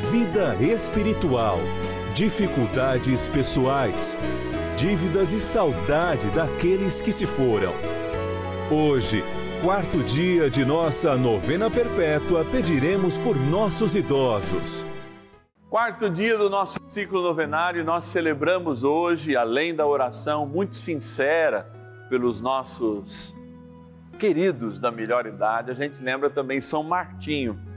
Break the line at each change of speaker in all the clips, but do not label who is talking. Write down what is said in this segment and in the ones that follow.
vida espiritual, dificuldades pessoais, dívidas e saudade daqueles que se foram. Hoje, quarto dia de nossa novena perpétua, pediremos por nossos idosos.
Quarto dia do nosso ciclo novenário, nós celebramos hoje, além da oração muito sincera pelos nossos queridos da melhor idade, a gente lembra também São Martinho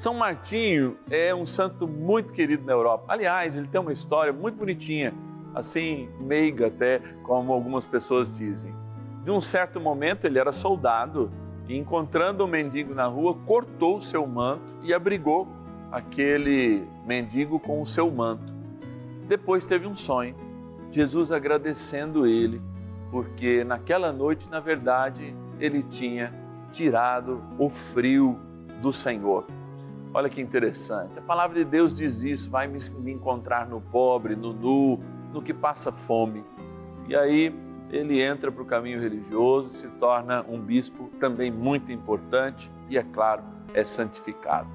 são Martinho é um santo muito querido na Europa. Aliás, ele tem uma história muito bonitinha, assim, meiga até, como algumas pessoas dizem. De um certo momento, ele era soldado e, encontrando um mendigo na rua, cortou o seu manto e abrigou aquele mendigo com o seu manto. Depois teve um sonho, Jesus agradecendo ele, porque naquela noite, na verdade, ele tinha tirado o frio do Senhor. Olha que interessante. A palavra de Deus diz isso: vai me encontrar no pobre, no nu, no que passa fome. E aí ele entra para o caminho religioso, se torna um bispo também muito importante e, é claro, é santificado.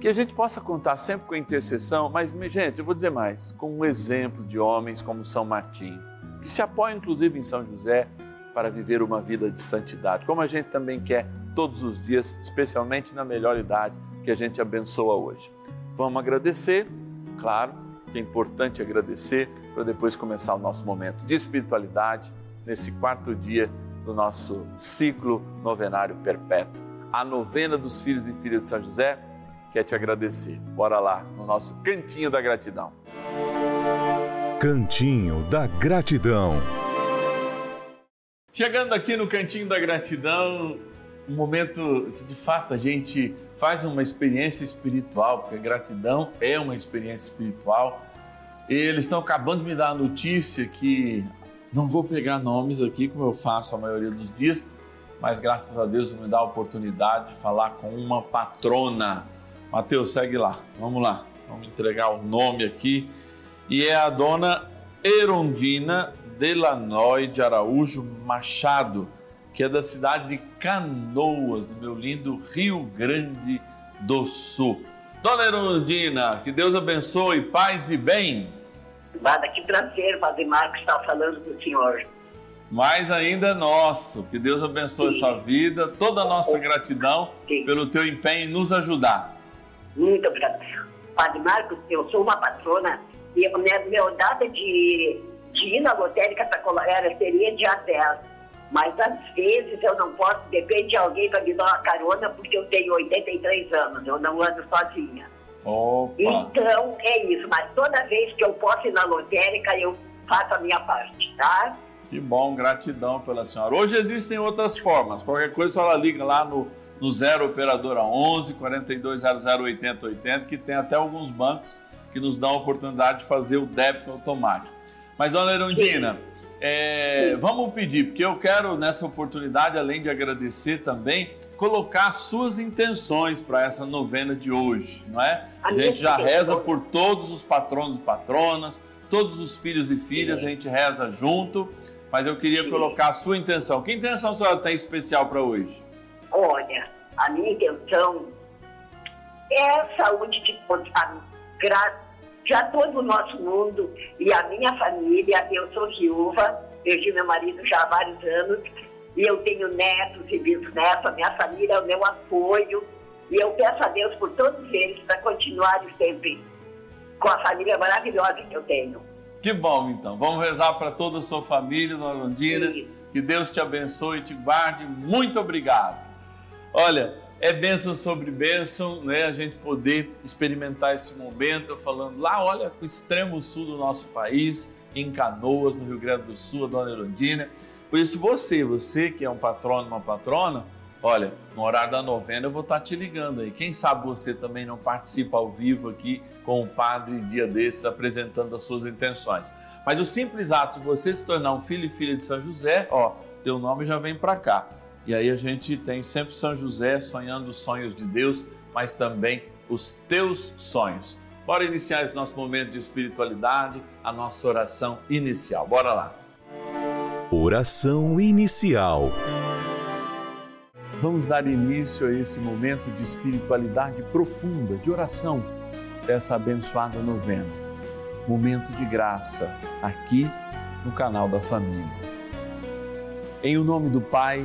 Que a gente possa contar sempre com a intercessão, mas, gente, eu vou dizer mais, com um exemplo de homens como São Martinho, que se apoia inclusive em São José para viver uma vida de santidade, como a gente também quer todos os dias, especialmente na melhor idade que a gente abençoa hoje. Vamos agradecer, claro, que é importante agradecer para depois começar o nosso momento de espiritualidade nesse quarto dia do nosso ciclo novenário perpétuo. A novena dos filhos e filhas de São José quer te agradecer. Bora lá no nosso cantinho da gratidão.
Cantinho da gratidão.
Chegando aqui no cantinho da gratidão, um momento que de fato a gente faz uma experiência espiritual, porque gratidão é uma experiência espiritual. E eles estão acabando de me dar a notícia que não vou pegar nomes aqui, como eu faço a maioria dos dias, mas graças a Deus me dá a oportunidade de falar com uma patrona. Mateus, segue lá, vamos lá, vamos entregar o nome aqui. E é a dona Erondina Delanoy de Araújo Machado que é da cidade de Canoas, no meu lindo Rio Grande do Sul. Dona Erundina, que Deus abençoe, paz e bem.
Nada, que prazer, Padre Marcos, estar falando com o senhor.
Mais ainda nosso, que Deus abençoe Sim. sua vida, toda a nossa gratidão Sim. pelo teu empenho em nos ajudar.
Muito obrigada. Padre Marcos, eu sou uma patrona e a minha, minha data de, de ir na lotérica para Colorado seria dia 10 mas às vezes eu não posso, depende de alguém para me dar uma carona, porque eu tenho 83 anos, eu não ando sozinha.
Opa.
Então é isso, mas toda vez que eu posso ir na lotérica, eu faço a minha parte, tá?
Que bom, gratidão pela senhora. Hoje existem outras formas, qualquer coisa ela liga lá no, no 0 Operadora 11 4200 8080, que tem até alguns bancos que nos dão a oportunidade de fazer o débito automático. Mas, dona Erundina, Sim é, vamos pedir, porque eu quero nessa oportunidade, além de agradecer também, colocar suas intenções para essa novena de hoje, não é? A gente já reza por todos os patronos e patronas, todos os filhos e filhas, a gente reza junto, mas eu queria colocar a sua intenção. Que intenção a senhora tem especial para hoje?
Olha, a minha intenção é saúde de já todo o nosso mundo e a minha família. Eu sou viúva, perdi meu marido já há vários anos e eu tenho netos e bisnetos, a minha família é o meu apoio. E eu peço a Deus por todos eles para continuarem sempre com a família maravilhosa que eu tenho.
Que bom, então. Vamos rezar para toda a sua família, Dona Londina. Que Deus te abençoe e te guarde. Muito obrigado. Olha, é bênção sobre bênção, né? A gente poder experimentar esse momento, falando lá, olha, o extremo sul do nosso país, em Canoas, no Rio Grande do Sul, a Dona Erundina. Por isso, você, você que é um patrono, uma patrona, olha, no horário da novena eu vou estar te ligando aí. Quem sabe você também não participa ao vivo aqui com o padre dia desses apresentando as suas intenções. Mas o simples ato de você se tornar um filho e filha de São José, ó, teu nome já vem para cá. E aí a gente tem sempre São José sonhando os sonhos de Deus, mas também os teus sonhos. Bora iniciar esse nosso momento de espiritualidade, a nossa oração inicial. Bora lá.
Oração inicial.
Vamos dar início a esse momento de espiritualidade profunda, de oração dessa abençoada novena. Momento de graça aqui no canal da família. Em o nome do Pai,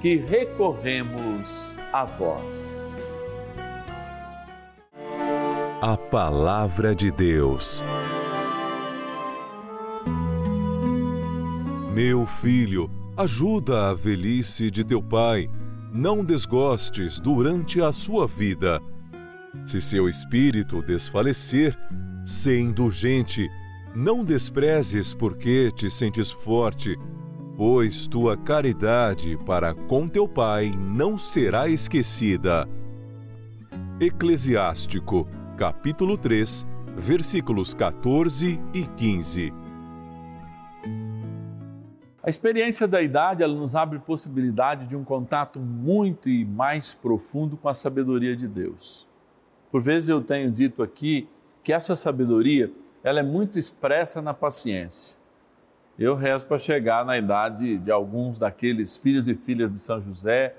que recorremos a vós.
A Palavra de Deus. Meu filho, ajuda a velhice de teu pai, não desgostes durante a sua vida. Se seu espírito desfalecer, sê indulgente, não desprezes porque te sentes forte pois tua caridade para com teu Pai não será esquecida. Eclesiástico, capítulo 3, versículos 14 e 15.
A experiência da idade ela nos abre possibilidade de um contato muito e mais profundo com a sabedoria de Deus. Por vezes eu tenho dito aqui que essa sabedoria ela é muito expressa na paciência eu rezo para chegar na idade de alguns daqueles filhos e filhas de São José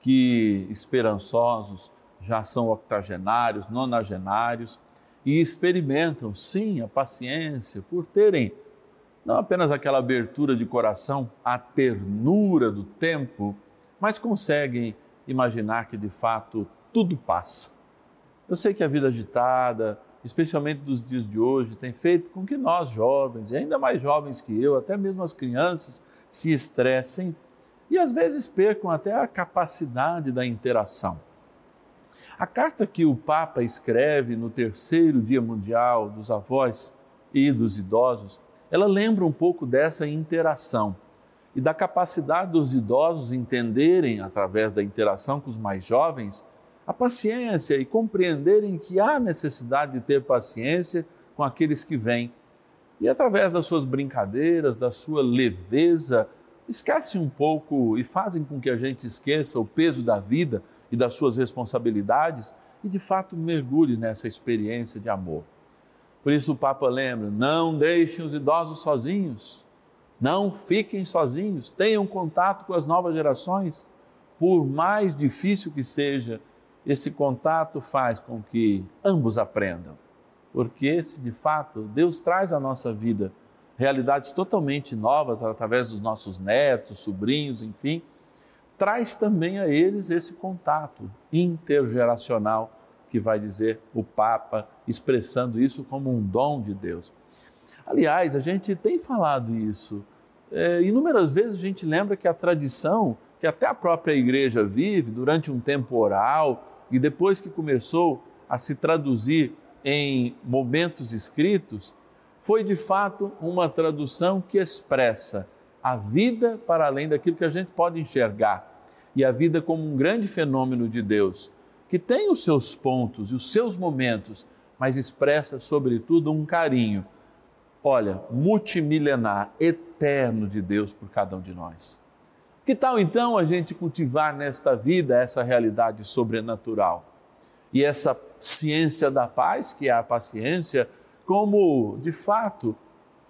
que, esperançosos, já são octogenários, nonagenários e experimentam, sim, a paciência por terem não apenas aquela abertura de coração, a ternura do tempo, mas conseguem imaginar que de fato tudo passa. Eu sei que a vida agitada, especialmente dos dias de hoje, tem feito com que nós jovens, e ainda mais jovens que eu, até mesmo as crianças, se estressem e às vezes percam até a capacidade da interação. A carta que o Papa escreve no terceiro Dia Mundial dos Avós, e dos idosos, ela lembra um pouco dessa interação e da capacidade dos idosos entenderem, através da interação com os mais jovens, a paciência e compreenderem que há necessidade de ter paciência com aqueles que vêm. E através das suas brincadeiras, da sua leveza, esquecem um pouco e fazem com que a gente esqueça o peso da vida e das suas responsabilidades e de fato mergulhe nessa experiência de amor. Por isso o Papa lembra: não deixem os idosos sozinhos, não fiquem sozinhos, tenham contato com as novas gerações. Por mais difícil que seja, esse contato faz com que ambos aprendam. Porque se de fato Deus traz à nossa vida realidades totalmente novas através dos nossos netos, sobrinhos, enfim, traz também a eles esse contato intergeracional que vai dizer o Papa, expressando isso como um dom de Deus. Aliás, a gente tem falado isso. É, inúmeras vezes a gente lembra que a tradição, que até a própria igreja vive durante um tempo oral e depois que começou a se traduzir em momentos escritos, foi de fato uma tradução que expressa a vida para além daquilo que a gente pode enxergar e a vida como um grande fenômeno de Deus que tem os seus pontos e os seus momentos, mas expressa, sobretudo, um carinho, olha, multimilenar, eterno de Deus por cada um de nós. Que tal então a gente cultivar nesta vida essa realidade sobrenatural? E essa ciência da paz, que é a paciência, como de fato,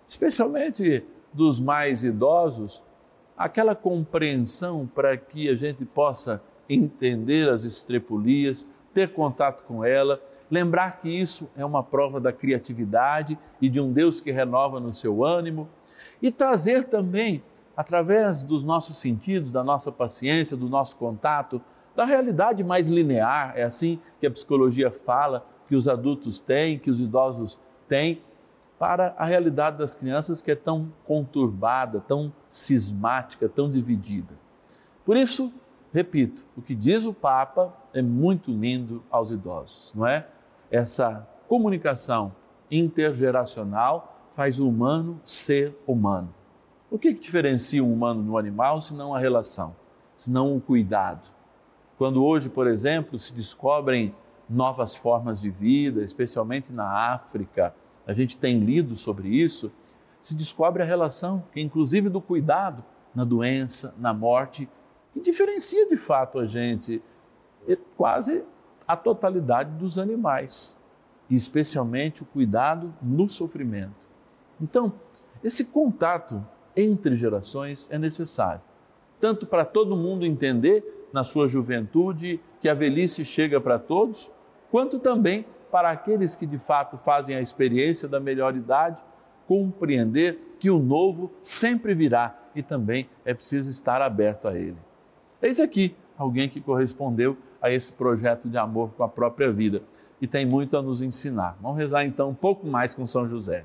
especialmente dos mais idosos, aquela compreensão para que a gente possa entender as estrepulias, ter contato com ela, lembrar que isso é uma prova da criatividade e de um Deus que renova no seu ânimo e trazer também, através dos nossos sentidos, da nossa paciência, do nosso contato, da realidade mais linear, é assim que a psicologia fala, que os adultos têm, que os idosos têm, para a realidade das crianças que é tão conturbada, tão cismática, tão dividida. Por isso, repito, o que diz o Papa é muito lindo aos idosos, não é? Essa comunicação intergeracional faz o humano ser humano. O que, que diferencia um humano do animal se não a relação, se não o cuidado? Quando hoje, por exemplo, se descobrem novas formas de vida, especialmente na África, a gente tem lido sobre isso, se descobre a relação, que inclusive do cuidado na doença, na morte, que diferencia de fato a gente quase a totalidade dos animais, e especialmente o cuidado no sofrimento. Então, esse contato entre gerações é necessário, tanto para todo mundo entender na sua juventude que a velhice chega para todos, quanto também para aqueles que de fato fazem a experiência da melhor idade, compreender que o novo sempre virá e também é preciso estar aberto a ele. Eis aqui alguém que correspondeu a esse projeto de amor com a própria vida e tem muito a nos ensinar. Vamos rezar então um pouco mais com São José.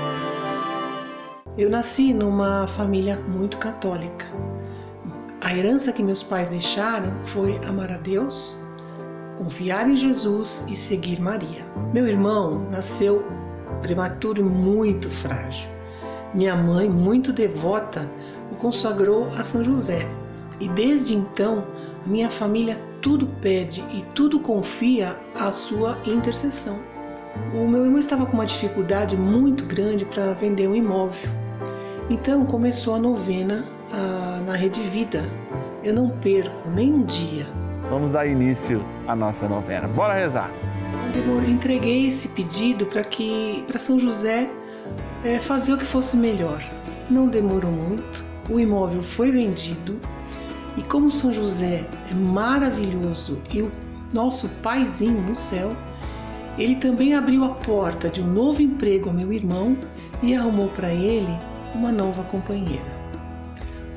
Eu nasci numa família muito católica. A herança que meus pais deixaram foi amar a Deus, confiar em Jesus e seguir Maria. Meu irmão nasceu prematuro e muito frágil. Minha mãe, muito devota, o consagrou a São José. E desde então, a minha família tudo pede e tudo confia à sua intercessão. O meu irmão estava com uma dificuldade muito grande para vender um imóvel. Então começou a novena a, na Rede Vida. Eu não perco nem um dia.
Vamos dar início à nossa novena. Bora rezar.
Eu entreguei esse pedido para que para São José é, fazer o que fosse melhor. Não demorou muito. O imóvel foi vendido e como São José é maravilhoso e o nosso paizinho no céu, ele também abriu a porta de um novo emprego ao meu irmão e arrumou para ele uma nova companheira.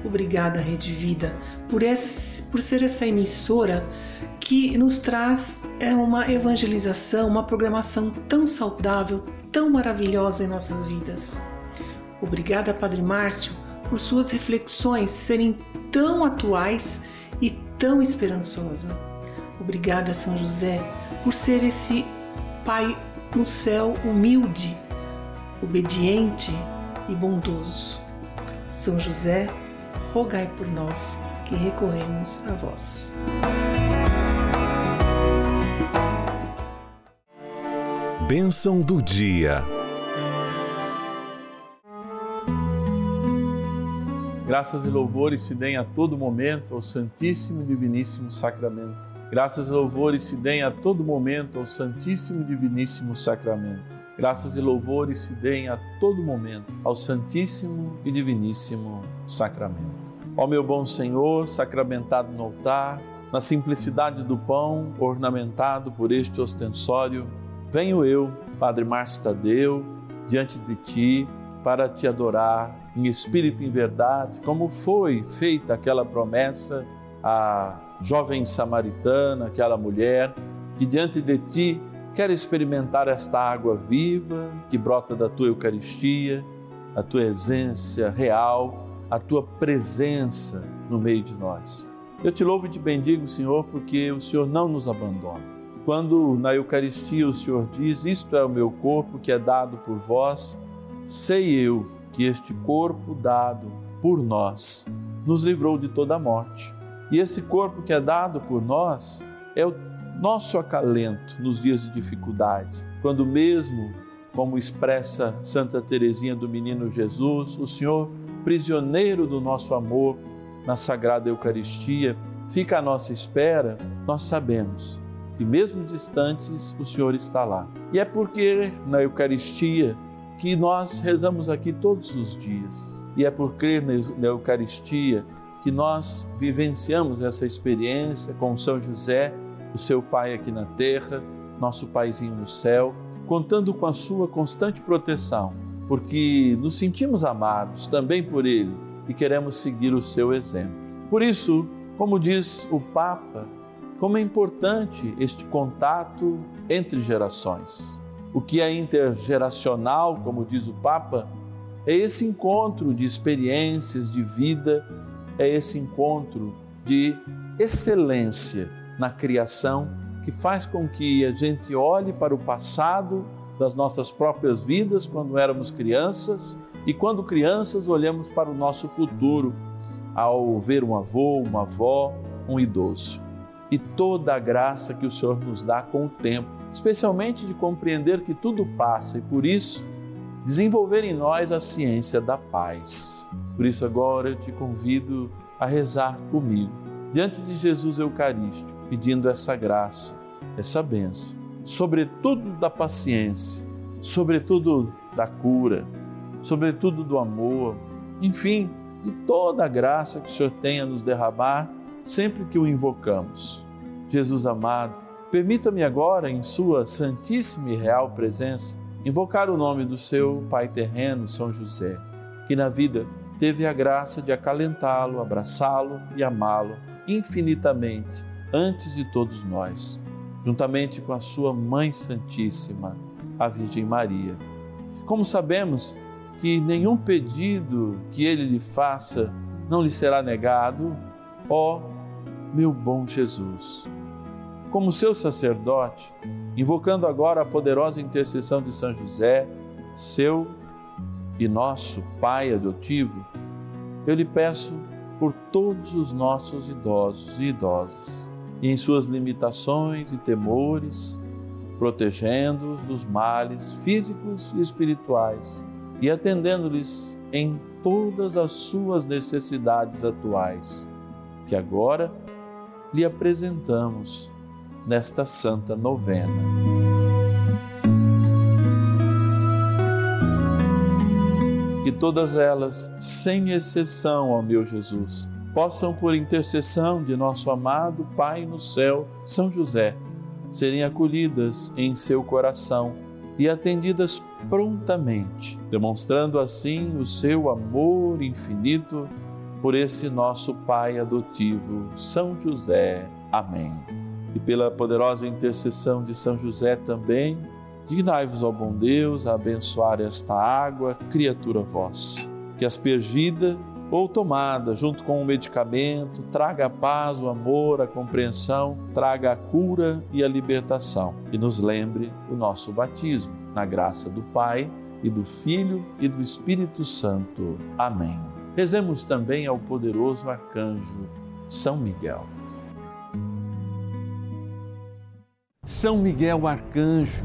Obrigada, Rede Vida, por, esse, por ser essa emissora que nos traz é, uma evangelização, uma programação tão saudável, tão maravilhosa em nossas vidas. Obrigada, Padre Márcio, por suas reflexões serem tão atuais e tão esperançosa. Obrigada, São José, por ser esse Pai no céu humilde, obediente e bondoso. São José, rogai por nós que recorremos a vós.
Bênção do dia.
Graças e louvores se deem a todo momento ao Santíssimo e Diviníssimo Sacramento. Graças e louvores se deem a todo momento ao Santíssimo e Diviníssimo Sacramento. Graças e louvores se deem a todo momento ao Santíssimo e Diviníssimo Sacramento. Ó meu bom Senhor, sacramentado no altar, na simplicidade do pão, ornamentado por este ostensório, venho eu, Padre Márcio Tadeu, diante de ti para te adorar em espírito e em verdade, como foi feita aquela promessa à jovem samaritana, aquela mulher que diante de ti quer experimentar esta água viva que brota da tua Eucaristia, a tua essência real, a tua presença no meio de nós. Eu te louvo e te bendigo, Senhor, porque o Senhor não nos abandona. Quando na Eucaristia o Senhor diz: Isto é o meu corpo que é dado por vós, sei eu que este corpo dado por nós nos livrou de toda a morte. E esse corpo que é dado por nós é o nosso acalento nos dias de dificuldade, quando mesmo, como expressa Santa Teresinha do Menino Jesus, o Senhor, prisioneiro do nosso amor na Sagrada Eucaristia, fica à nossa espera, nós sabemos que mesmo distantes, o Senhor está lá. E é porque na Eucaristia que nós rezamos aqui todos os dias. E é por crer na Eucaristia que nós vivenciamos essa experiência com São José, o seu pai aqui na terra, nosso paizinho no céu, contando com a sua constante proteção, porque nos sentimos amados também por ele e queremos seguir o seu exemplo. Por isso, como diz o Papa, como é importante este contato entre gerações. O que é intergeracional, como diz o Papa, é esse encontro de experiências de vida, é esse encontro de excelência na criação que faz com que a gente olhe para o passado das nossas próprias vidas quando éramos crianças e quando crianças olhamos para o nosso futuro ao ver um avô, uma avó, um idoso. E toda a graça que o Senhor nos dá com o tempo especialmente de compreender que tudo passa e por isso desenvolver em nós a ciência da paz. Por isso agora eu te convido a rezar comigo diante de Jesus Eucarístico, pedindo essa graça, essa benção, sobretudo da paciência, sobretudo da cura, sobretudo do amor, enfim, de toda a graça que o Senhor tem a nos derramar sempre que o invocamos. Jesus amado, permita-me agora, em Sua Santíssima e Real Presença, invocar o nome do seu Pai terreno, São José, que na vida teve a graça de acalentá-lo, abraçá-lo e amá-lo infinitamente antes de todos nós, juntamente com a sua Mãe Santíssima, a Virgem Maria. Como sabemos que nenhum pedido que ele lhe faça não lhe será negado, ó meu bom Jesus. Como seu sacerdote, invocando agora a poderosa intercessão de São José, seu e nosso Pai adotivo, eu lhe peço por todos os nossos idosos e idosas, e em suas limitações e temores, protegendo-os dos males físicos e espirituais e atendendo-lhes em todas as suas necessidades atuais, que agora lhe apresentamos nesta santa novena. Que todas elas, sem exceção, ó meu Jesus, possam, por intercessão de nosso amado Pai no céu, São José, serem acolhidas em seu coração e atendidas prontamente, demonstrando assim o seu amor infinito por esse nosso Pai adotivo, São José. Amém. E pela poderosa intercessão de São José também, Dignai-vos, ó bom Deus, a abençoar esta água, criatura vossa, que aspergida ou tomada junto com o medicamento, traga a paz, o amor, a compreensão, traga a cura e a libertação. E nos lembre o nosso batismo, na graça do Pai e do Filho e do Espírito Santo. Amém. Rezemos também ao poderoso arcanjo São Miguel. São Miguel arcanjo,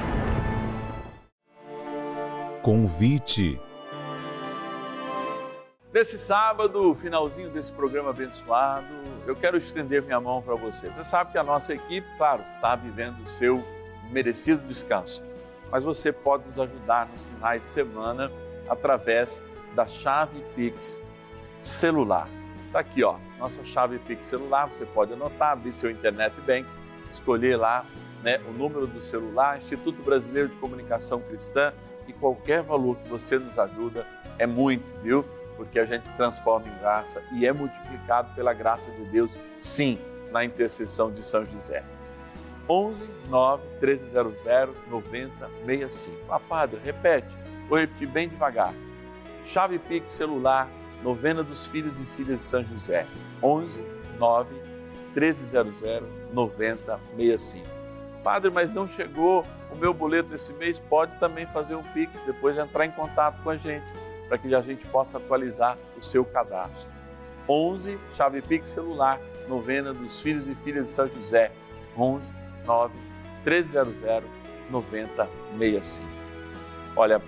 Convite.
Nesse sábado, finalzinho desse programa abençoado, eu quero estender minha mão para você. Você sabe que a nossa equipe, claro, está vivendo o seu merecido descanso, mas você pode nos ajudar nos finais de semana através da chave Pix celular. Está aqui, ó, nossa chave Pix celular. Você pode anotar, abrir seu internet bank, escolher lá né, o número do celular, Instituto Brasileiro de Comunicação Cristã e qualquer valor que você nos ajuda é muito, viu? Porque a gente transforma em graça e é multiplicado pela graça de Deus, sim, na intercessão de São José. 11 9 1300 9065. Ah, padre, repete, vou repetir bem devagar. Chave Pix celular, novena dos filhos e filhas de São José. 11 9 1300 9065. Padre, mas não chegou o meu boleto esse mês, pode também fazer um Pix, depois entrar em contato com a gente, para que a gente possa atualizar o seu cadastro. 11, chave Pix celular, novena dos filhos e filhas de São José, 11 9 1300 9065. Olha,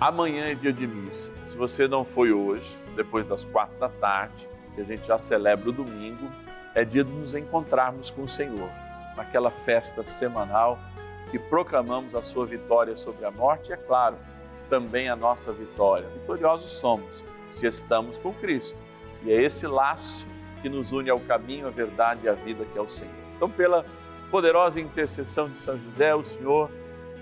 amanhã é dia de missa. Se você não foi hoje, depois das quatro da tarde, que a gente já celebra o domingo, é dia de nos encontrarmos com o Senhor, naquela festa semanal que proclamamos a sua vitória sobre a morte e, é claro, também a nossa vitória. Vitoriosos somos se estamos com Cristo. E é esse laço que nos une ao caminho, à verdade e à vida que é o Senhor. Então, pela poderosa intercessão de São José, o Senhor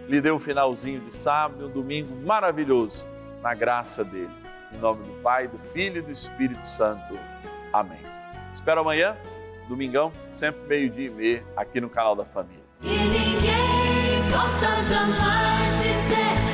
lhe deu um finalzinho de sábado, um domingo maravilhoso, na graça dele. Em nome do Pai, do Filho e do Espírito Santo. Amém. Espero amanhã, domingão, sempre meio-dia e meia, aqui no canal da Família.
Possa jamais dizer